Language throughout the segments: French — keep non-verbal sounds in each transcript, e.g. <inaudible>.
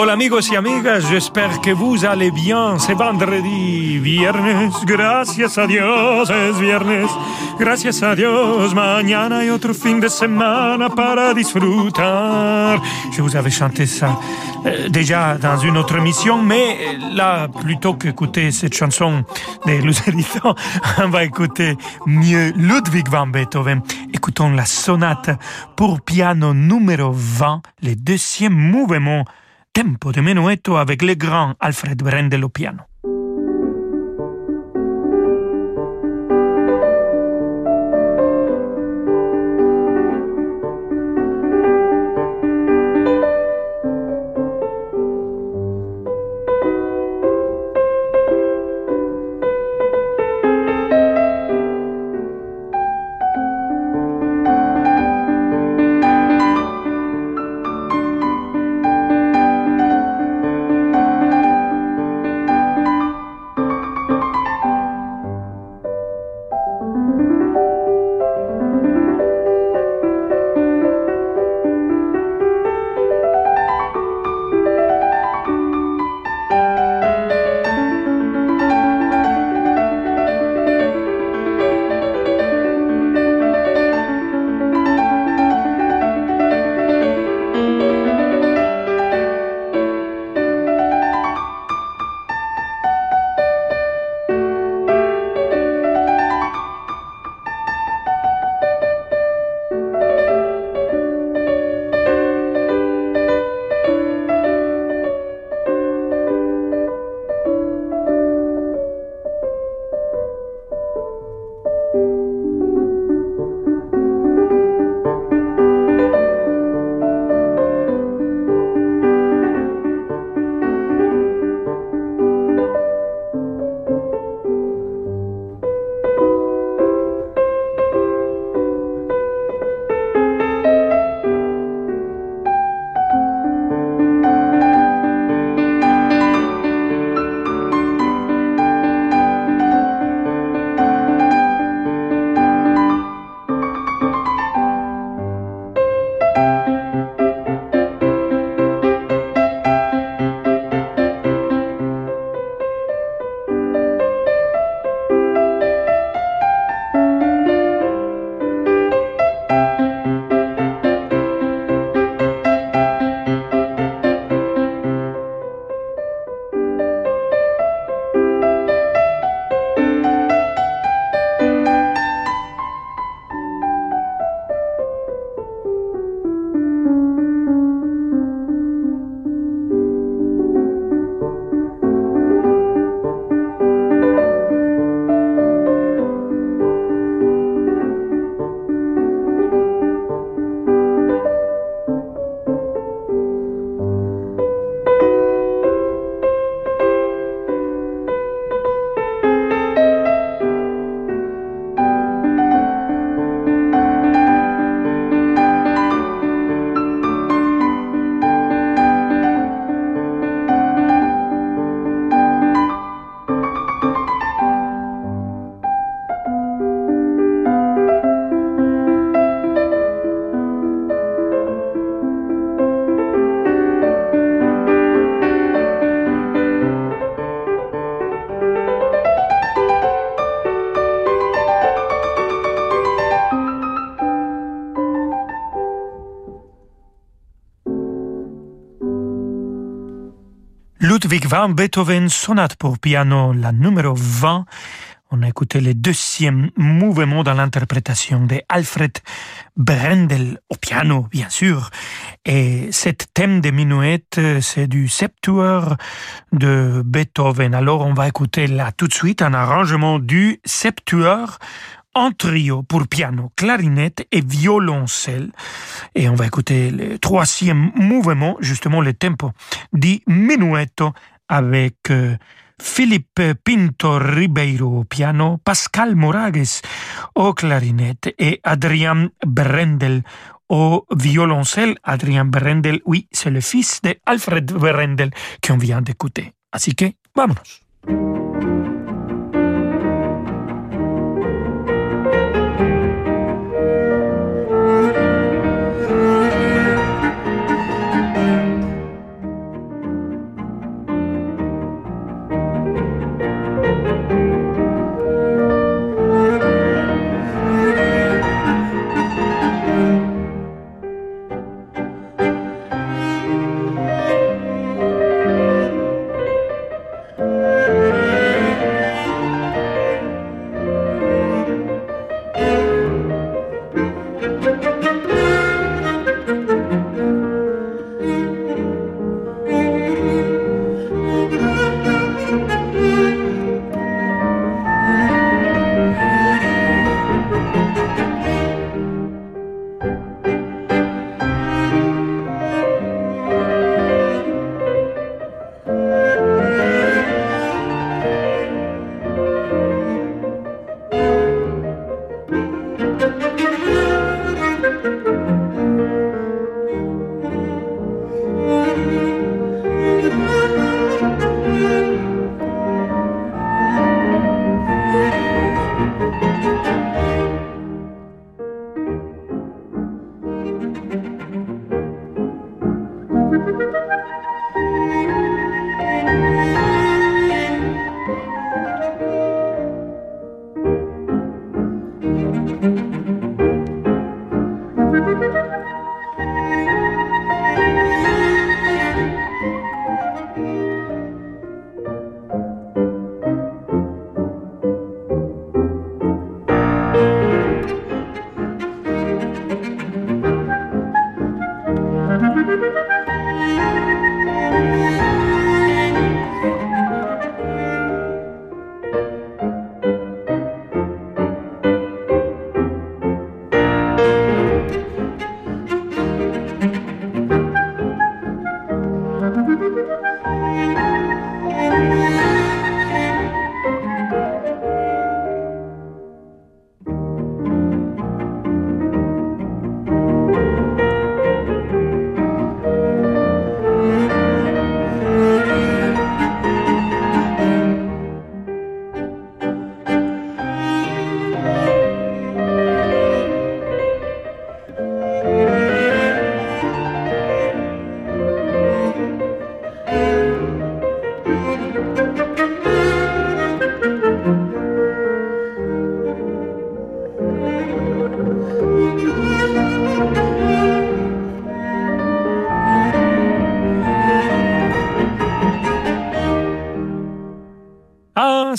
Hola amigos y amigas, j'espère que vous allez bien. C'est vendredi, viernes, gracias a Dios es viernes, gracias a Dios. Mañana hay otro fin de semana para disfrutar. Je vous avais chanté ça euh, déjà dans une autre émission, mais là, plutôt qu'écouter cette chanson de Lucerito, <laughs> on va écouter mieux Ludwig van Beethoven. Écoutons la sonate pour piano numéro 20, le deuxième mouvement tempo de menuetto avec le grand Alfred Brendel au piano. Ludwig van Beethoven, sonate pour piano, la numéro 20. On a écouté le deuxième mouvement dans l'interprétation de Alfred Brendel au piano, bien sûr. Et cet thème de minuet, c'est du septuor de Beethoven. Alors, on va écouter là tout de suite un arrangement du septuor en trio pour piano, clarinette et violoncelle. Et on va écouter le troisième mouvement, justement le tempo di Minuetto avec euh, Philippe Pinto Ribeiro au piano, Pascal Moragues au clarinette et Adrien Brendel au violoncelle, Adrien Berendel, oui, c'est le fils de Alfred Berendel qu'on vient d'écouter. Así que, vámonos.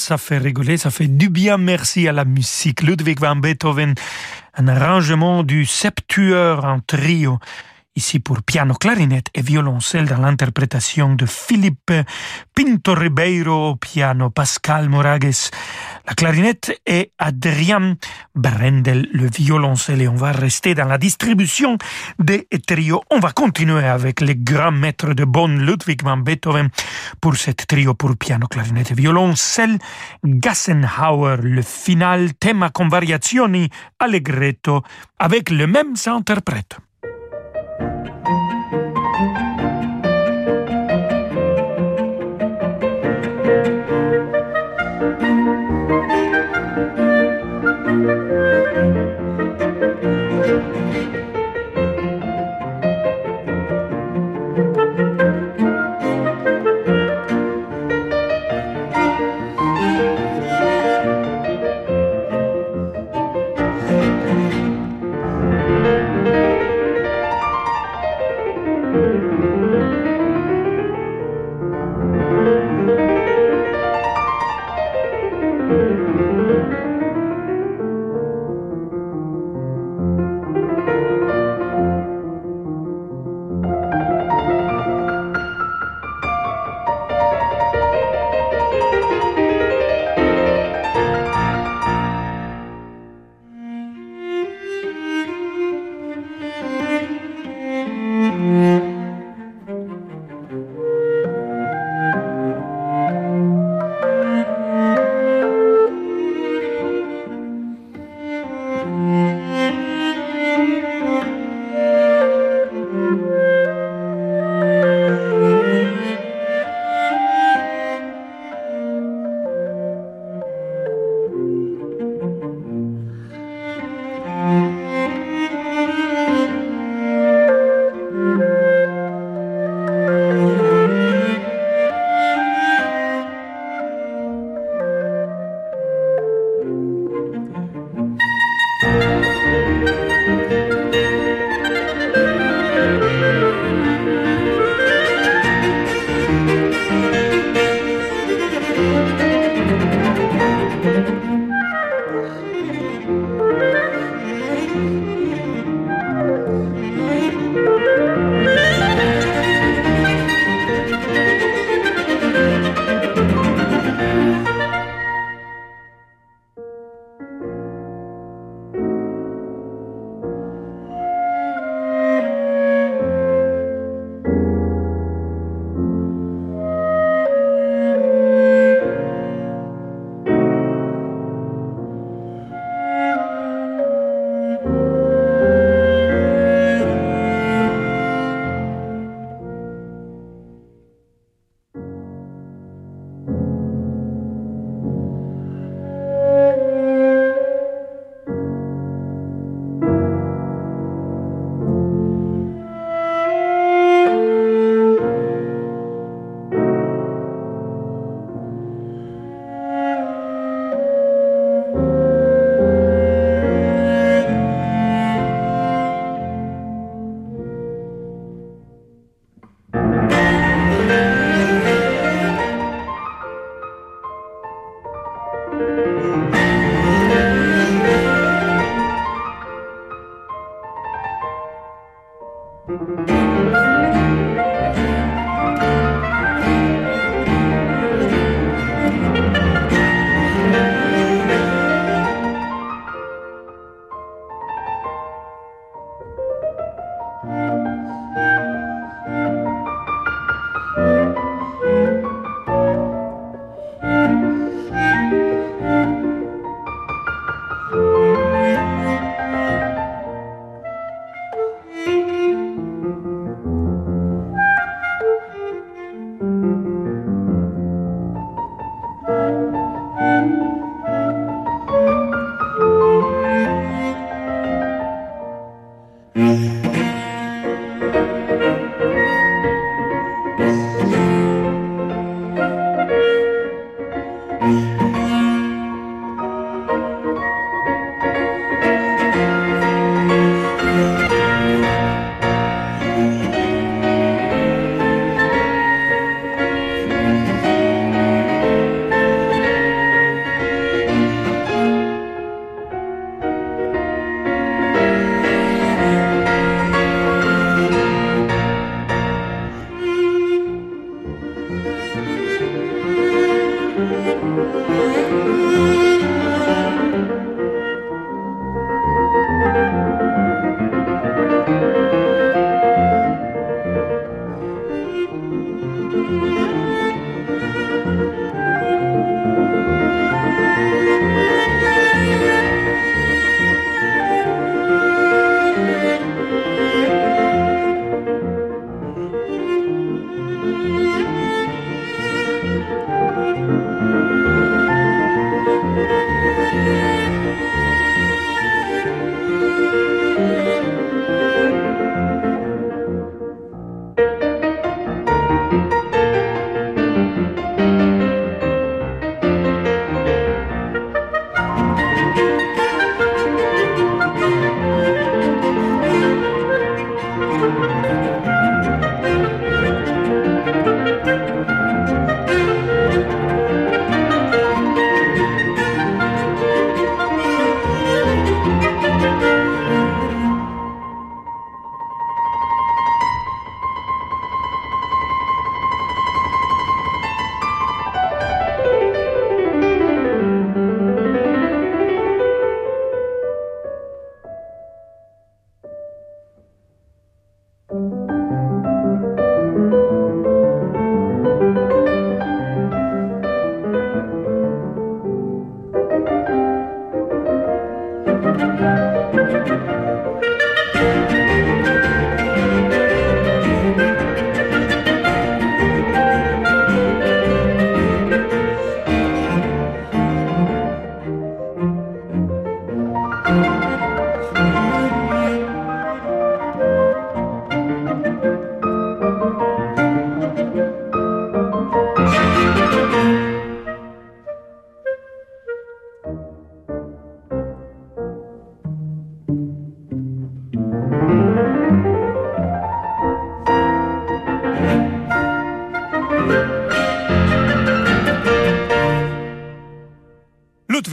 Ça fait rigoler, ça fait du bien. Merci à la musique. Ludwig van Beethoven, un arrangement du septueur en trio ici pour piano, clarinette et violoncelle dans l'interprétation de Philippe Pinto Ribeiro piano, Pascal Moragues, la clarinette et Adrien Brendel, le violoncelle. Et on va rester dans la distribution des trios. On va continuer avec les grands maîtres de Bonn, Ludwig van Beethoven, pour cette trio pour piano, clarinette et violoncelle. Gassenhauer, le final, thema con variazioni allegretto, avec le même interprète.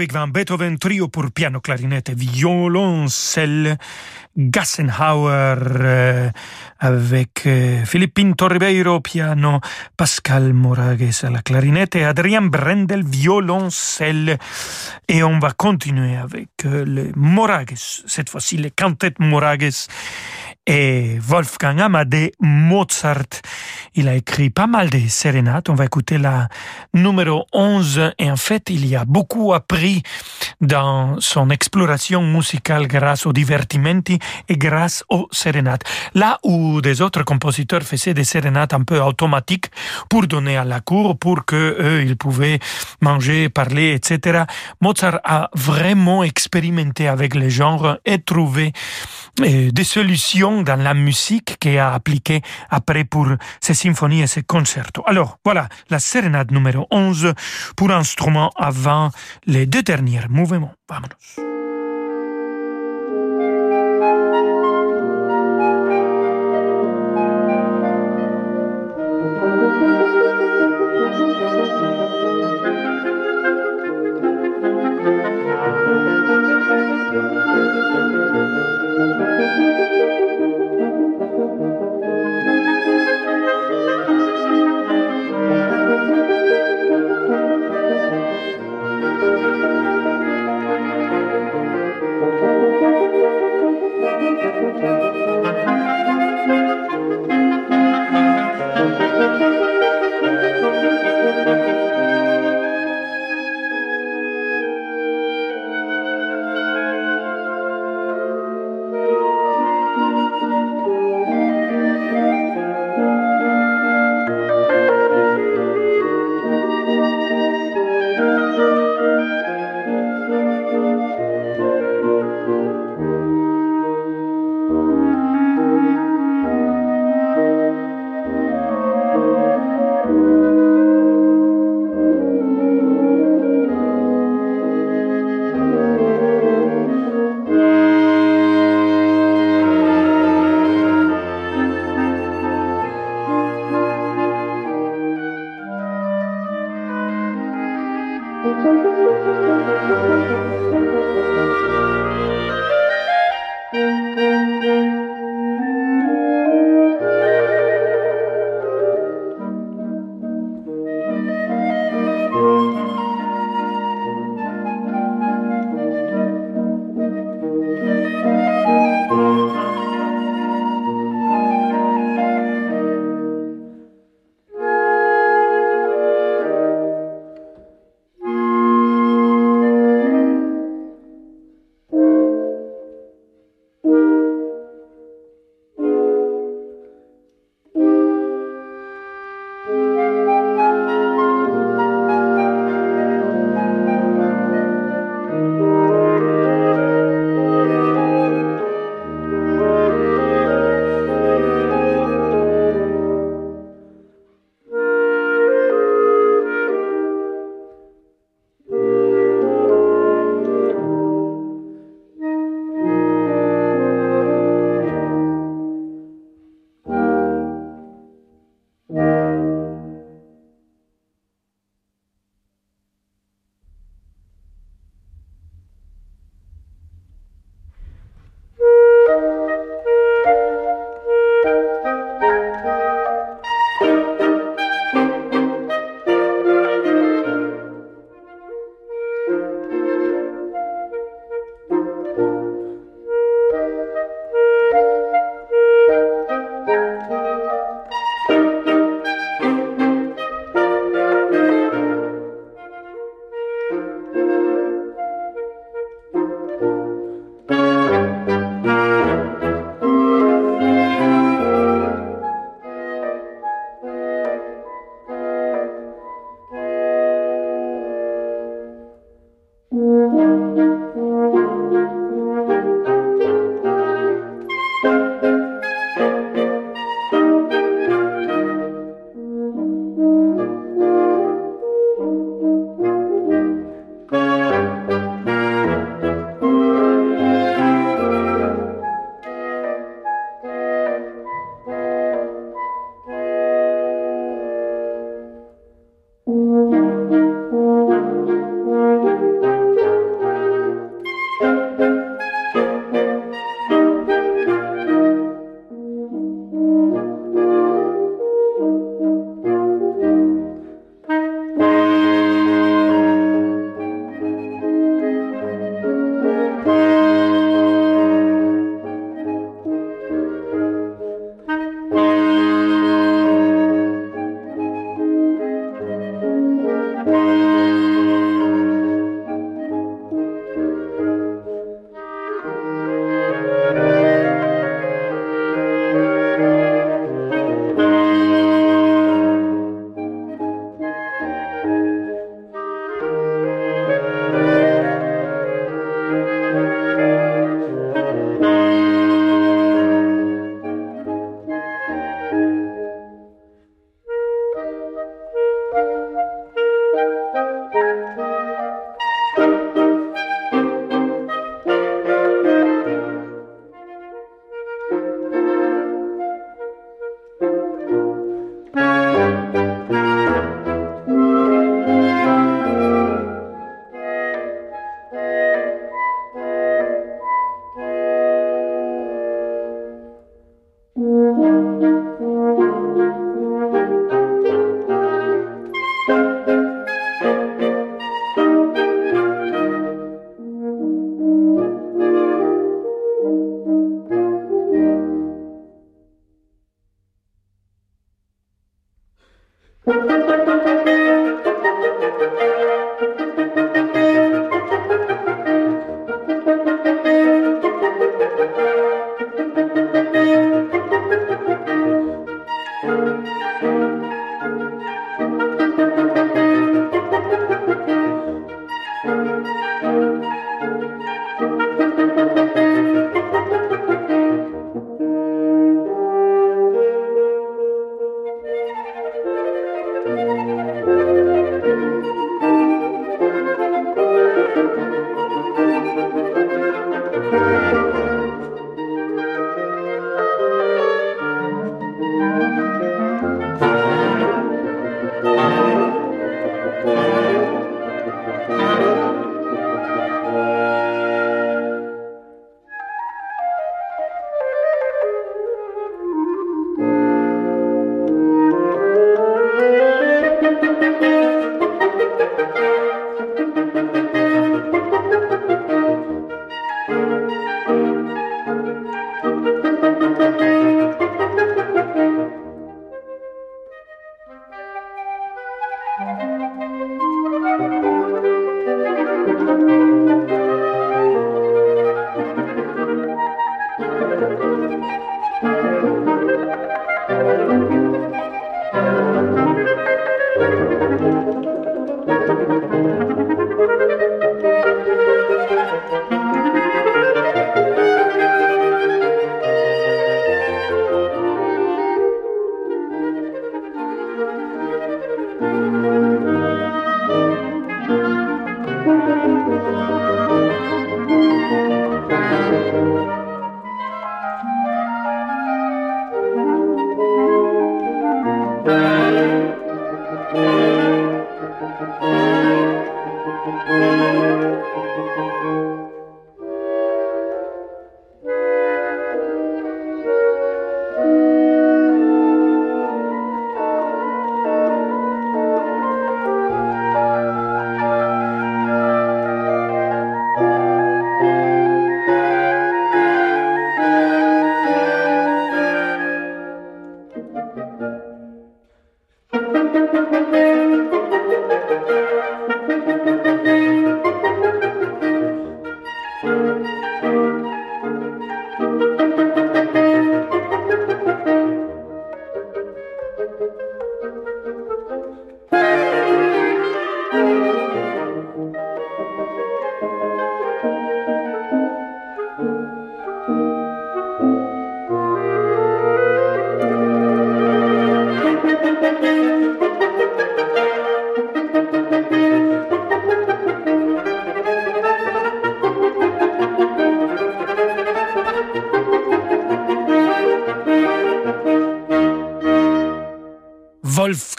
Ludwig van Beethoven, trio pour piano, clarinette, violoncelle, Gassenhauer euh, avec Philippine Torribeiro piano, Pascal Moragues à la clarinette et Adrien Brendel violoncelle. Et on va continuer avec euh, les Moragues, cette fois-ci les cantettes Moragues et Wolfgang Amadé Mozart. Il a écrit pas mal de sérénates. On va écouter la numéro 11 et en fait, il y a beaucoup appris dans son exploration musicale grâce aux divertimenti et grâce aux sérénates. Là où des autres compositeurs faisaient des sérénates un peu automatiques pour donner à la cour, pour que eux, ils pouvaient manger, parler, etc. Mozart a vraiment expérimenté avec les genres et trouvé euh, des solutions dans la musique qu'il a appliquée après pour ses symphonies et ses concertos. Alors, voilà, la sérénade numéro 11 pour instrument avant les deux derniers mouvements.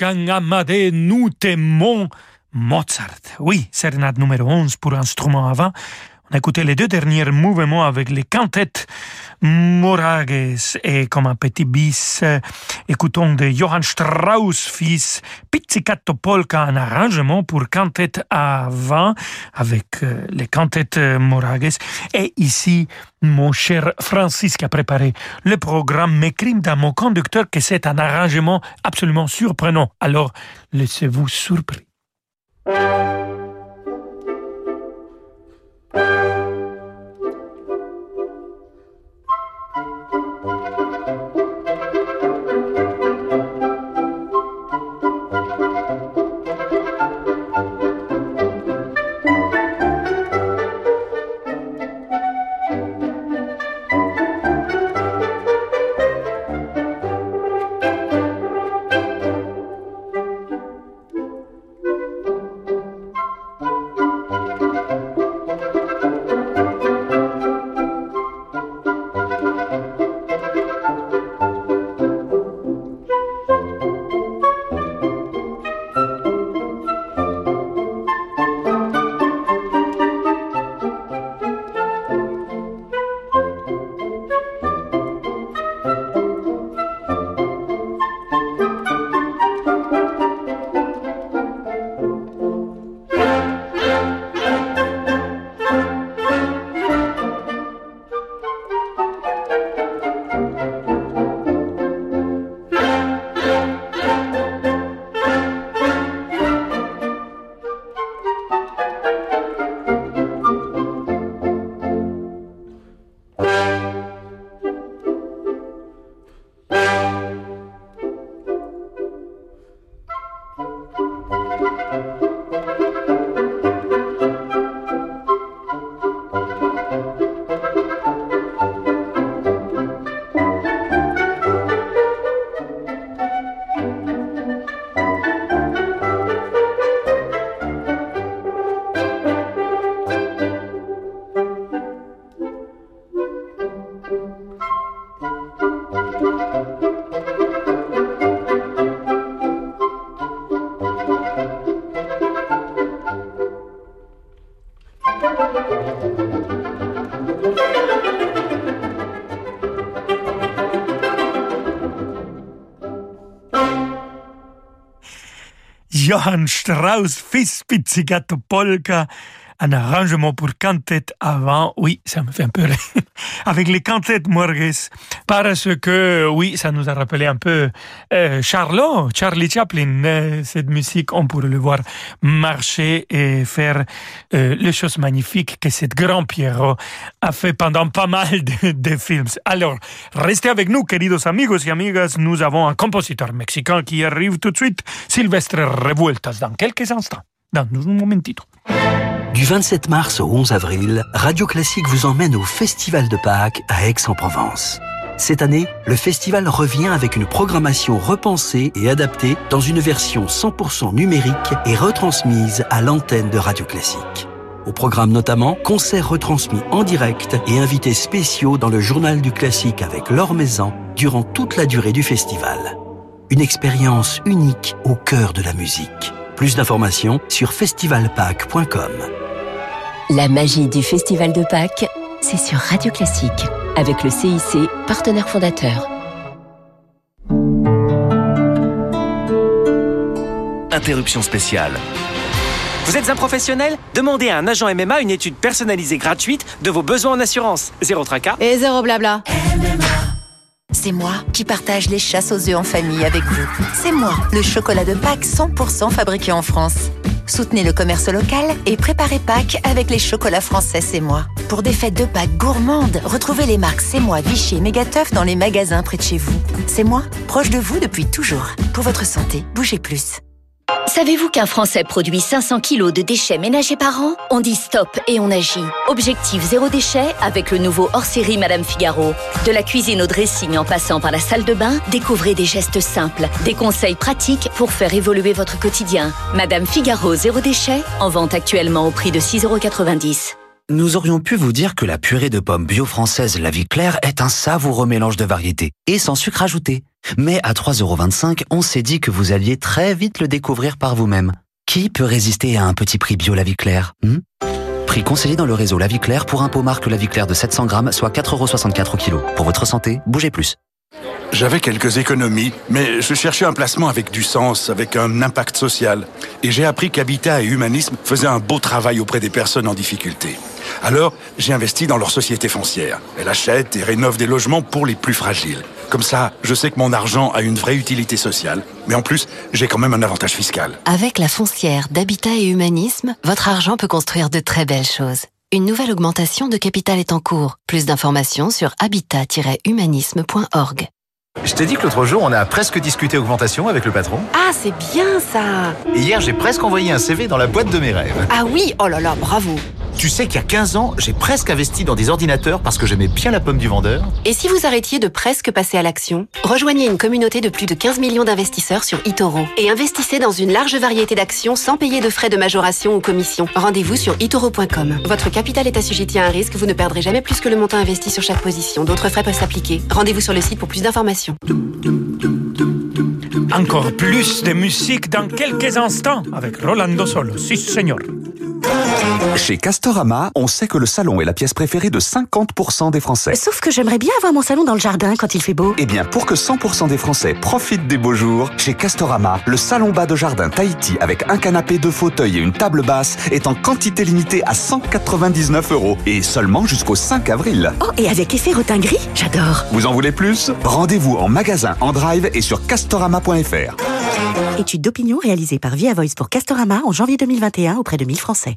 Wolfgang nous t'aimons Mozart. Oui, sérénade numéro 11 pour instrument avant. On a les deux derniers mouvements avec les cantettes Morages et comme un petit bis, écoutons de Johann Strauss fils Pizzicato Polka, un arrangement pour quintette à vent avec euh, les cantettes Morages. Et ici, mon cher Francis qui a préparé le programme m'écrit dans mon conducteur que c'est un arrangement absolument surprenant. Alors, laissez-vous surpris. Johann Strauss, fils pizzicato polka, un arrangement pour quintette avant, oui, ça me fait un peu rire, <laughs> avec les cantettes Morges, parce que, oui, ça nous a rappelé un peu euh, Charlot, Charlie Chaplin, euh, cette musique, on pourrait le voir marcher et faire euh, les choses magnifiques que cet grand Pierrot a fait pendant pas mal de, films. Alors, restez avec nous, queridos amigos et amigas, nous avons un compositeur mexicain qui arrive tout de suite, Sylvestre Revueltas, dans quelques instants, dans un momentito. Du 27 mars au 11 avril, Radio Classique vous emmène au Festival de Pâques à Aix-en-Provence. Cette année, le festival revient avec une programmation repensée et adaptée dans une version 100% numérique et retransmise à l'antenne de Radio Classique. Au programme notamment, concerts retransmis en direct et invités spéciaux dans le journal du classique avec Laure Maison durant toute la durée du festival. Une expérience unique au cœur de la musique. Plus d'informations sur festivalpâques.com. La magie du Festival de Pâques, c'est sur Radio Classique, avec le CIC, partenaire fondateur. Interruption spéciale. Vous êtes un professionnel? Demandez à un agent MMA une étude personnalisée gratuite de vos besoins en assurance. Zéro tracas. Et zéro blabla. C'est moi qui partage les chasses aux œufs en famille avec vous. C'est moi, le chocolat de Pâques 100% fabriqué en France. Soutenez le commerce local et préparez Pâques avec les chocolats français C'est moi. Pour des fêtes de Pâques gourmandes, retrouvez les marques C'est moi, Vichy et Mégateuf dans les magasins près de chez vous. C'est moi, proche de vous depuis toujours. Pour votre santé, bougez plus. Savez-vous qu'un Français produit 500 kilos de déchets ménagers par an? On dit stop et on agit. Objectif zéro déchet avec le nouveau hors-série Madame Figaro. De la cuisine au dressing en passant par la salle de bain, découvrez des gestes simples, des conseils pratiques pour faire évoluer votre quotidien. Madame Figaro zéro déchet, en vente actuellement au prix de 6,90€. Nous aurions pu vous dire que la purée de pommes bio française La Vie Claire est un savoureux mélange de variétés et sans sucre ajouté. Mais à 3,25€, on s'est dit que vous alliez très vite le découvrir par vous-même. Qui peut résister à un petit prix bio La Vie Claire hmm? Prix conseillé dans le réseau La Vie Claire pour un pot marque La Vie Claire de 700 grammes, soit 4,64€ au kilo. Pour votre santé, bougez plus. J'avais quelques économies, mais je cherchais un placement avec du sens, avec un impact social. Et j'ai appris qu'Habitat et Humanisme faisaient un beau travail auprès des personnes en difficulté. Alors, j'ai investi dans leur société foncière. Elle achète et rénove des logements pour les plus fragiles. Comme ça, je sais que mon argent a une vraie utilité sociale, mais en plus, j'ai quand même un avantage fiscal. Avec la foncière d'Habitat et Humanisme, votre argent peut construire de très belles choses. Une nouvelle augmentation de capital est en cours. Plus d'informations sur habitat-humanisme.org. Je t'ai dit que l'autre jour, on a presque discuté augmentation avec le patron. Ah, c'est bien ça Et hier, j'ai presque envoyé un CV dans la boîte de mes rêves. Ah oui, oh là là, bravo Tu sais qu'il y a 15 ans, j'ai presque investi dans des ordinateurs parce que j'aimais bien la pomme du vendeur. Et si vous arrêtiez de presque passer à l'action Rejoignez une communauté de plus de 15 millions d'investisseurs sur eToro et investissez dans une large variété d'actions sans payer de frais de majoration ou commission. Rendez-vous sur itoro.com. Votre capital est assujetti à un risque, vous ne perdrez jamais plus que le montant investi sur chaque position. D'autres frais peuvent s'appliquer. Rendez-vous sur le site pour plus d'informations. Encore plus de musique dans quelques instants avec Rolando Solo. Si, señor. Chez Castorama, on sait que le salon est la pièce préférée de 50% des Français. Sauf que j'aimerais bien avoir mon salon dans le jardin quand il fait beau. Eh bien, pour que 100% des Français profitent des beaux jours, chez Castorama, le salon bas de jardin Tahiti avec un canapé, deux fauteuils et une table basse est en quantité limitée à 199 euros et seulement jusqu'au 5 avril. Oh, et avec effet rotin gris J'adore. Vous en voulez plus? Rendez-vous en magasin, en drive et sur castorama.fr. Étude d'opinion réalisée par Via Voice pour Castorama en janvier 2021 auprès de 1000 Français.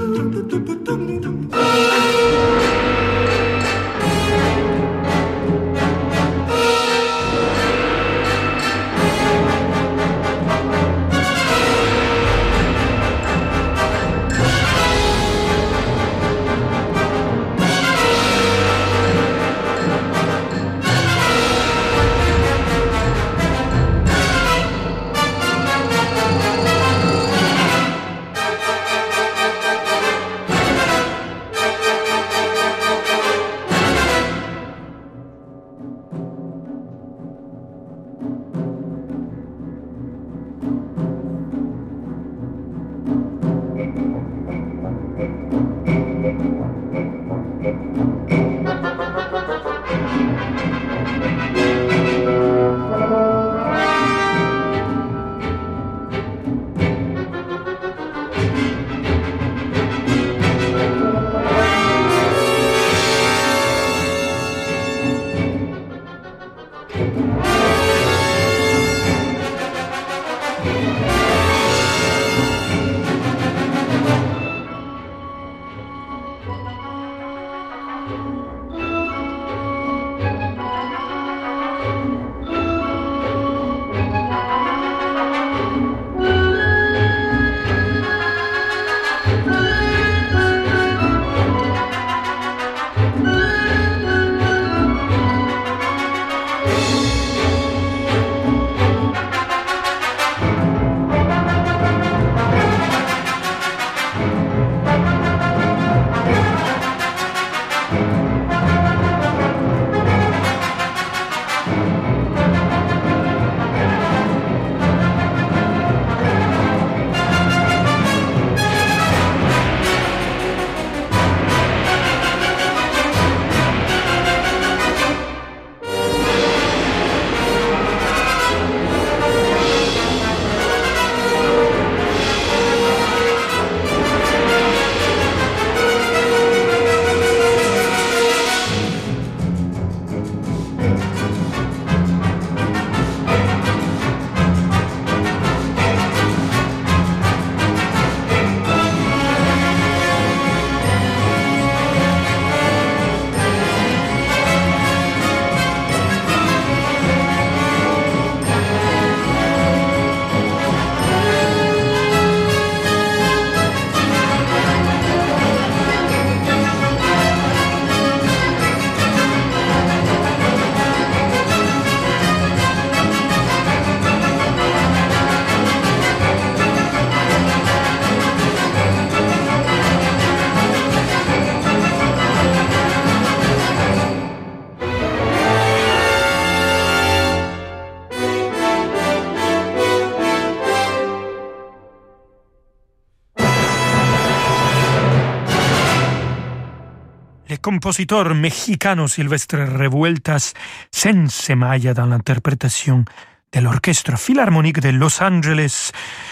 Le compositeur mexicano Silvestre Revueltas s'ensemalla dans l'interprétation de l'Orchestre Philharmonique de Los Angeles,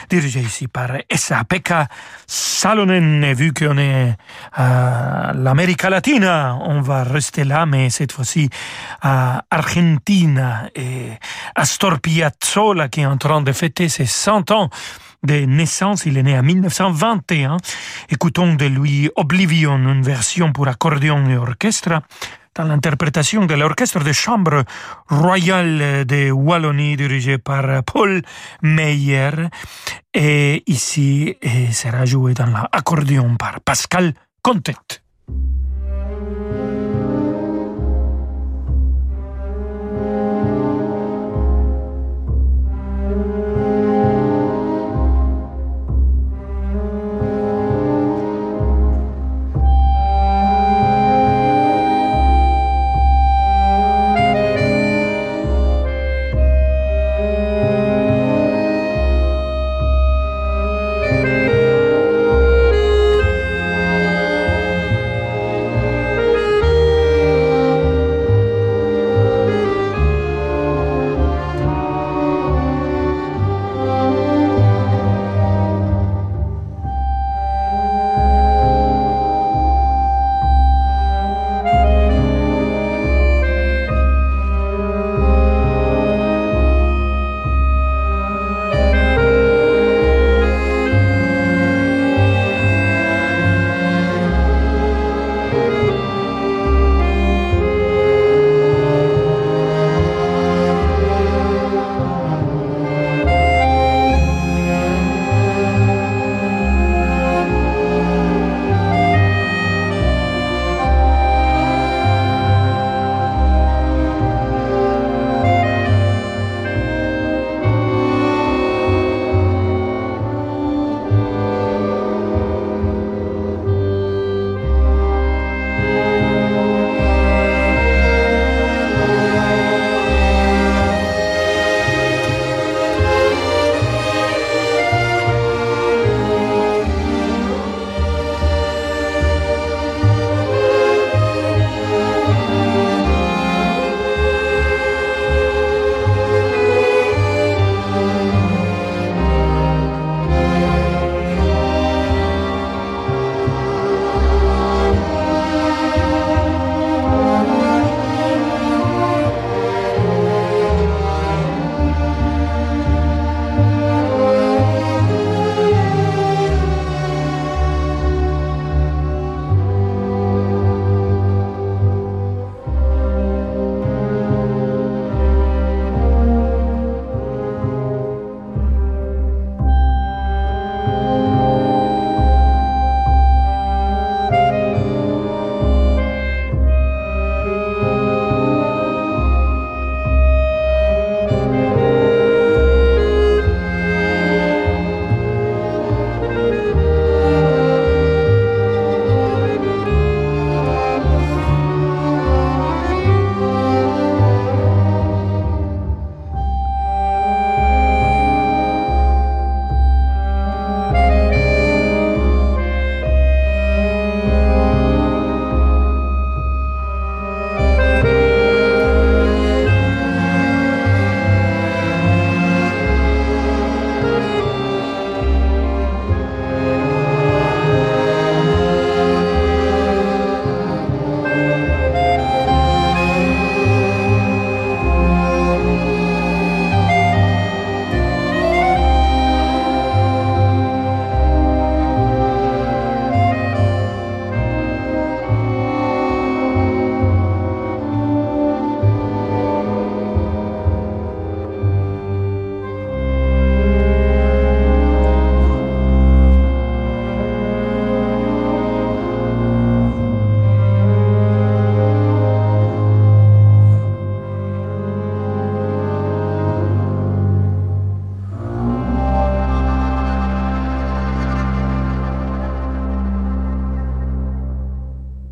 dirigé ici par Esa-Pekka Salonen. Et vu qu'on est à l'Amérique latine, on va rester là, mais cette fois-ci à Argentine et Astor Piazzolla qui est en train de fêter ses 100 ans de naissance. Il est né en 1921. Écoutons de lui Oblivion, une version pour accordéon et orchestre dans l'interprétation de l'orchestre de chambre royal de Wallonie dirigé par Paul Meyer. Et ici, il sera joué dans l'accordéon par Pascal Contet.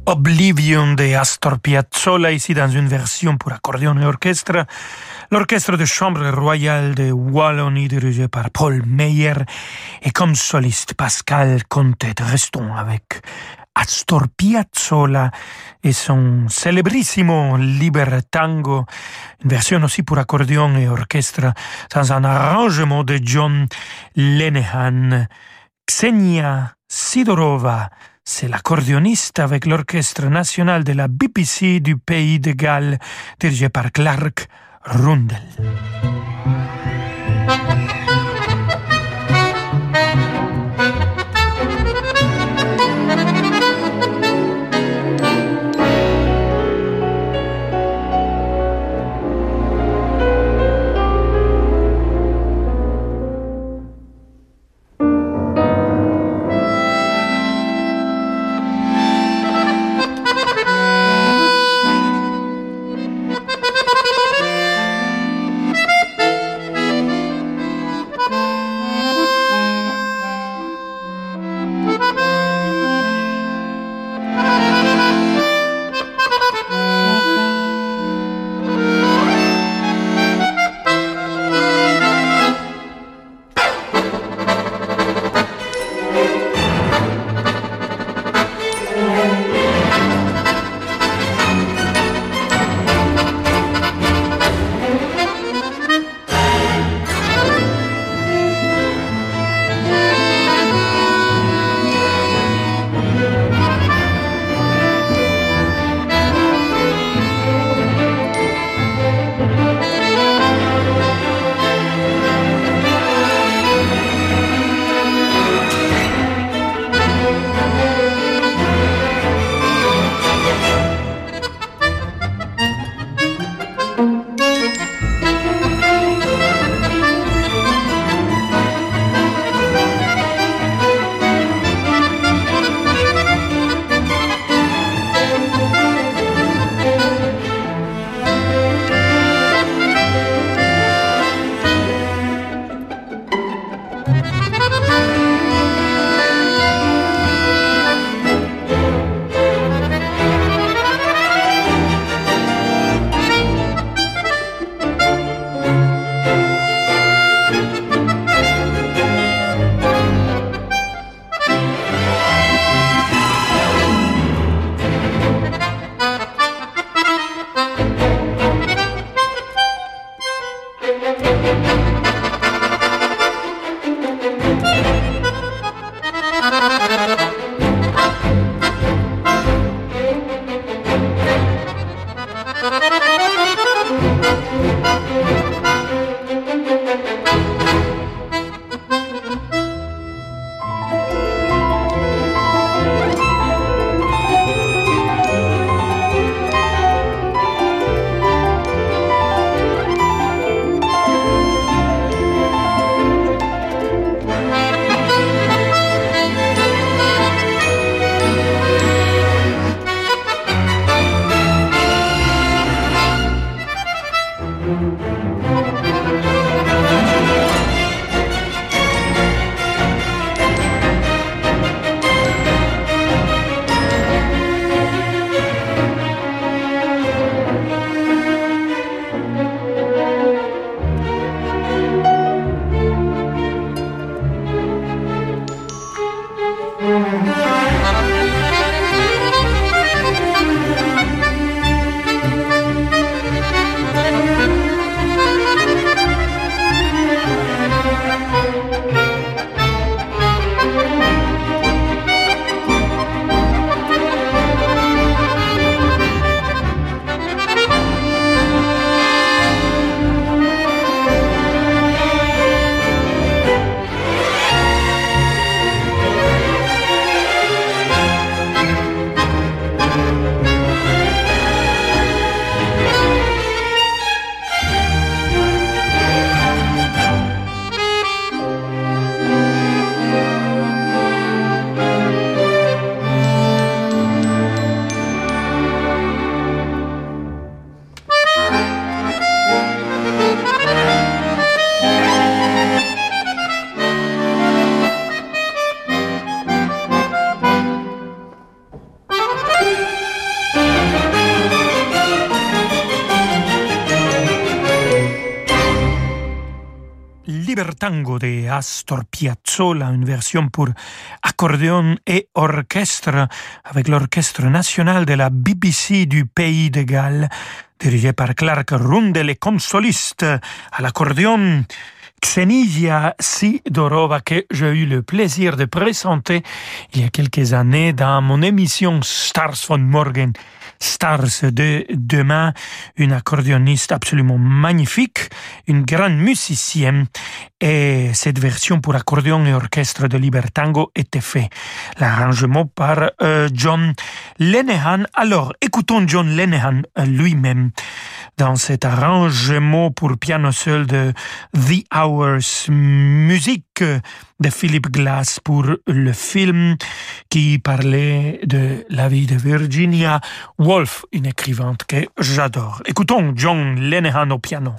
Oblivion de Astor Piazzolla, ici dans une version pour accordéon et orchestre. L'orchestre de chambre royale de Wallonie dirigé par Paul Meyer et comme soliste Pascal Contet. Restons avec Astor Piazzolla et son célébrissimo Libertango, une version aussi pour accordéon et orchestre dans un arrangement de John Lenehan. Ksenia Sidorova, c'est l'accordéoniste avec l'orchestre national de la BBC du pays de Galles, dirigé par Clark Rundel. Astor Piazzolla, une version pour accordéon et orchestre avec l'Orchestre national de la BBC du Pays de Galles, dirigé par Clark Rundel et comme soliste à l'accordéon Xenia Sidorova que j'ai eu le plaisir de présenter il y a quelques années dans mon émission Stars von Morgen Stars de demain, une accordéoniste absolument magnifique, une grande musicienne, et cette version pour accordéon et orchestre de Libertango était fait. L'arrangement par euh, John Lenehan. Alors, écoutons John Lenehan euh, lui-même dans cet arrangement pour piano seul de The Hours, musique de Philip Glass pour le film qui parlait de la vie de Virginia Woolf, une écrivante que j'adore. Écoutons John Lenehan au piano.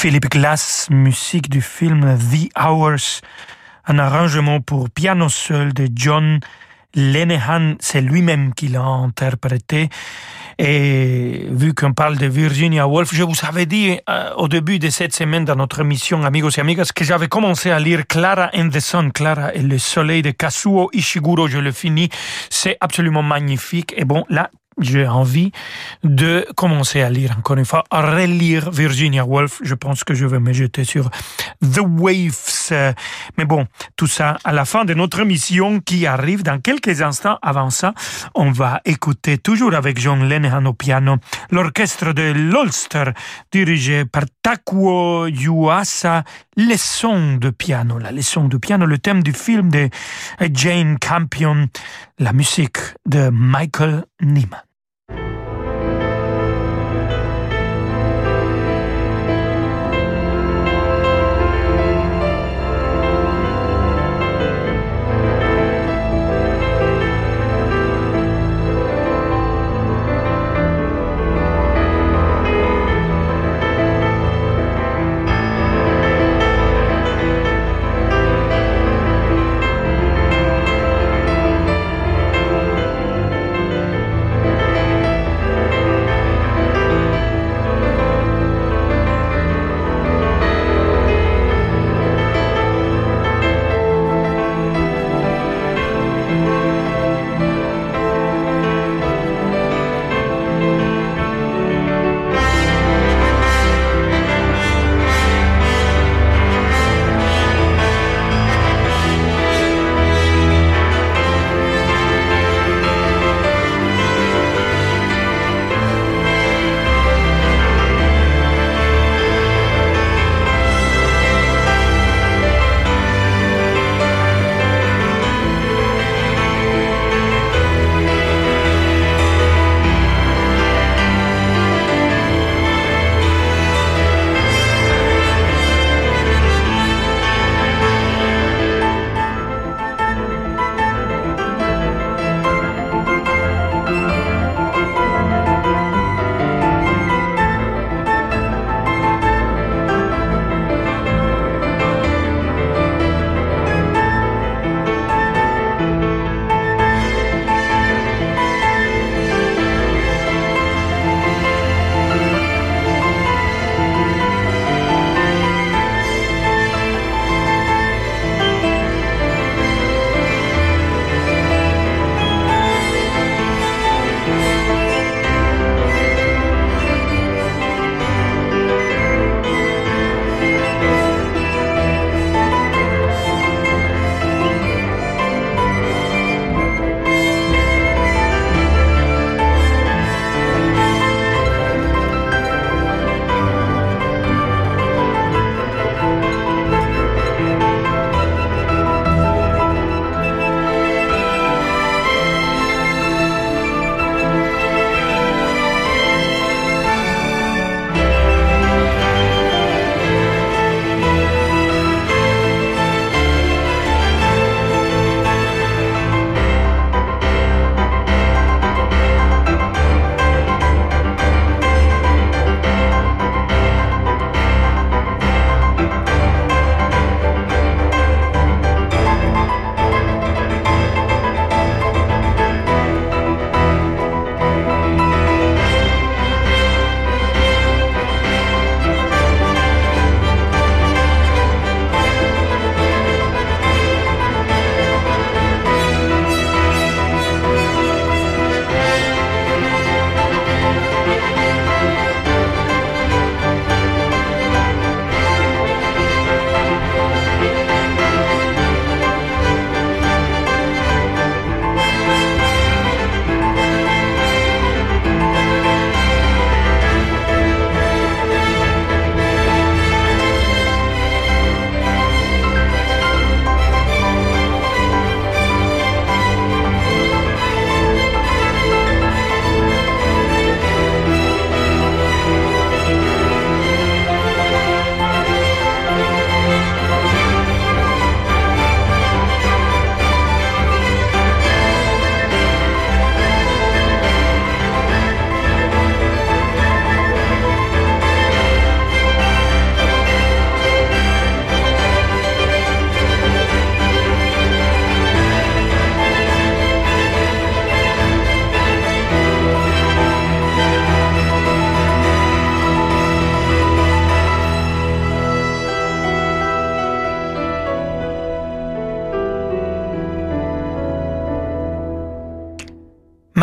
Philip Glass, musique du film The Hours, un arrangement pour piano seul de John Lenehan, c'est lui-même qui l'a interprété. Et vu qu'on parle de Virginia Woolf, je vous avais dit euh, au début de cette semaine dans notre émission Amigos et Amigas que j'avais commencé à lire Clara and the Sun, Clara et le soleil de Kazuo Ishiguro, je le finis. C'est absolument magnifique. Et bon, là, j'ai envie de commencer à lire encore une fois, à relire Virginia Woolf. Je pense que je vais me jeter sur The Waves. Mais bon, tout ça à la fin de notre émission qui arrive dans quelques instants. Avant ça, on va écouter toujours avec John Lennon au piano l'orchestre de l'Ulster dirigé par Takuo Yuasa, leçon de piano, la leçon de piano, le thème du film de Jane Campion, la musique de Michael Nyman.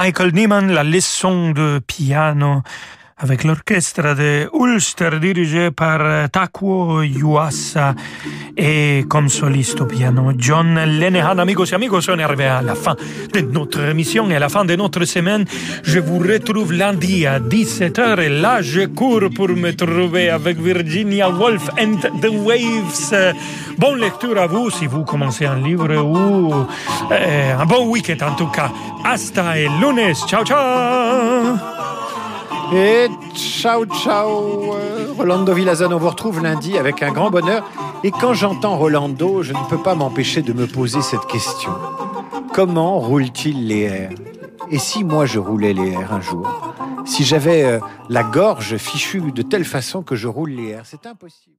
Michael Nyman, la leçon de piano avec l'orchestre de Ulster dirigé par Takuo Yuasa et comme soliste au piano John Lenehan. Amigos et amigos, on est arrivé à la fin de notre émission et à la fin de notre semaine. Je vous retrouve lundi à 17h et là je cours pour me trouver avec Virginia Woolf and the Waves. Bonne lecture à vous si vous commencez un livre ou euh, un bon week-end en tout cas. Hasta el lunes. Ciao ciao et ciao ciao euh, Rolando Villazon, on vous retrouve lundi avec un grand bonheur. Et quand j'entends Rolando, je ne peux pas m'empêcher de me poser cette question. Comment roule-t-il les airs? Et si moi je roulais les airs un jour? Si j'avais euh, la gorge fichue de telle façon que je roule les airs, c'est impossible.